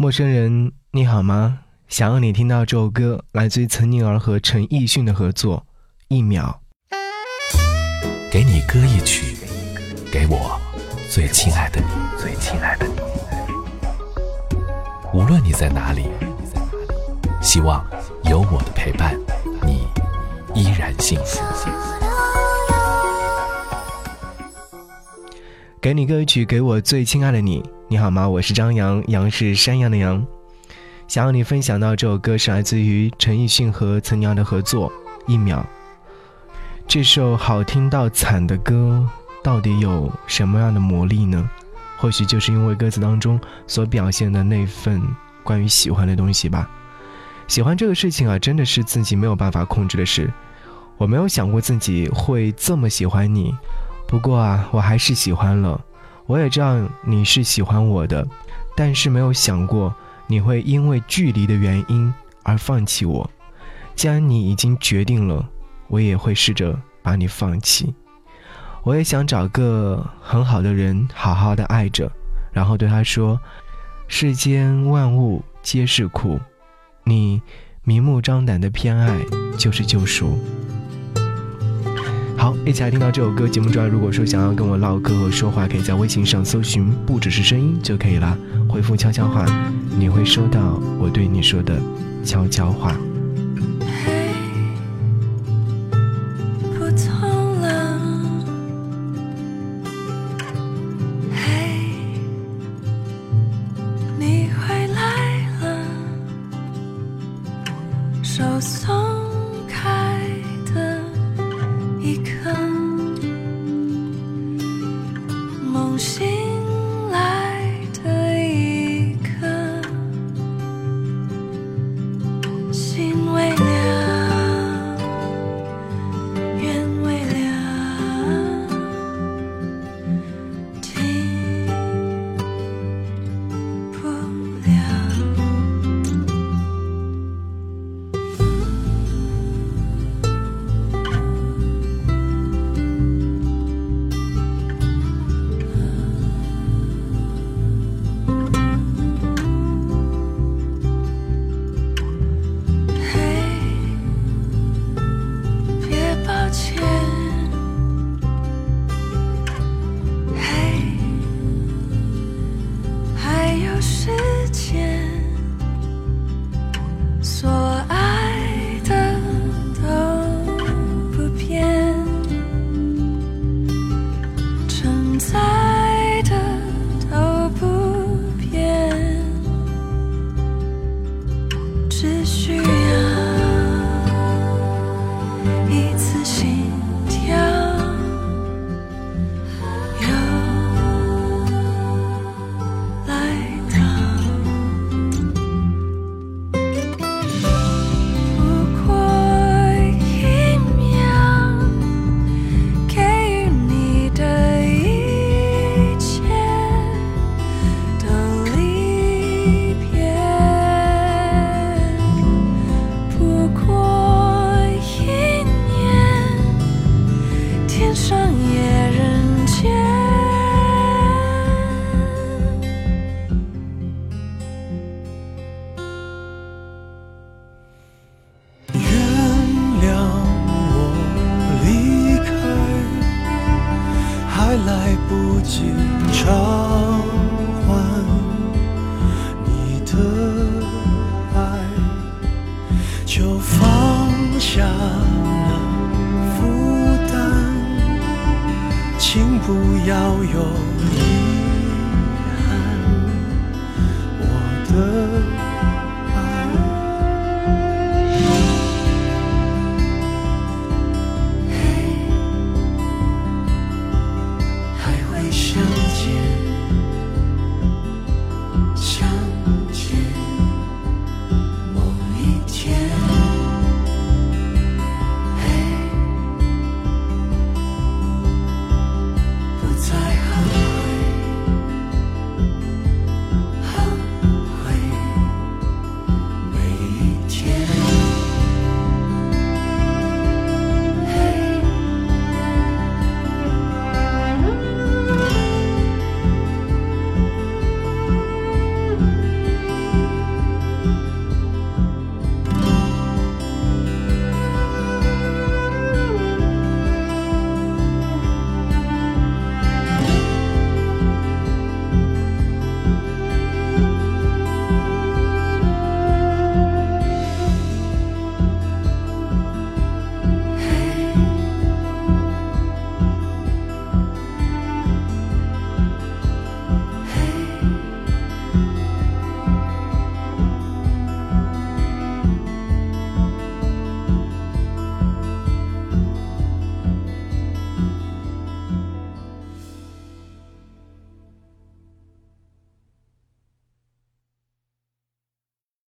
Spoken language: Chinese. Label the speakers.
Speaker 1: 陌生人，你好吗？想要你听到这首歌，来自于岑宁儿和陈奕迅的合作，《一秒》。
Speaker 2: 给你歌一曲，给我最亲爱的你，最亲爱的你。无论你在哪里，希望有我的陪伴，你依然幸福。
Speaker 1: 给你歌曲，给我最亲爱的你。你好吗？我是张扬，杨是山羊的羊。想要你分享到这首歌是来自于陈奕迅和岑宁儿的合作，《一秒》。这首好听到惨的歌，到底有什么样的魔力呢？或许就是因为歌词当中所表现的那份关于喜欢的东西吧。喜欢这个事情啊，真的是自己没有办法控制的事。我没有想过自己会这么喜欢你。不过啊，我还是喜欢了。我也知道你是喜欢我的，但是没有想过你会因为距离的原因而放弃我。既然你已经决定了，我也会试着把你放弃。我也想找个很好的人，好好的爱着，然后对他说：“世间万物皆是苦，你明目张胆的偏爱就是救赎。”好，一起来听到这首歌。节目中，如果说想要跟我唠嗑和说话，可以在微信上搜寻“不只是声音”就可以了。回复悄悄话，你会收到我对你说的悄悄话。上野人间
Speaker 3: 原谅我离开还来不及请不要有遗憾，我的。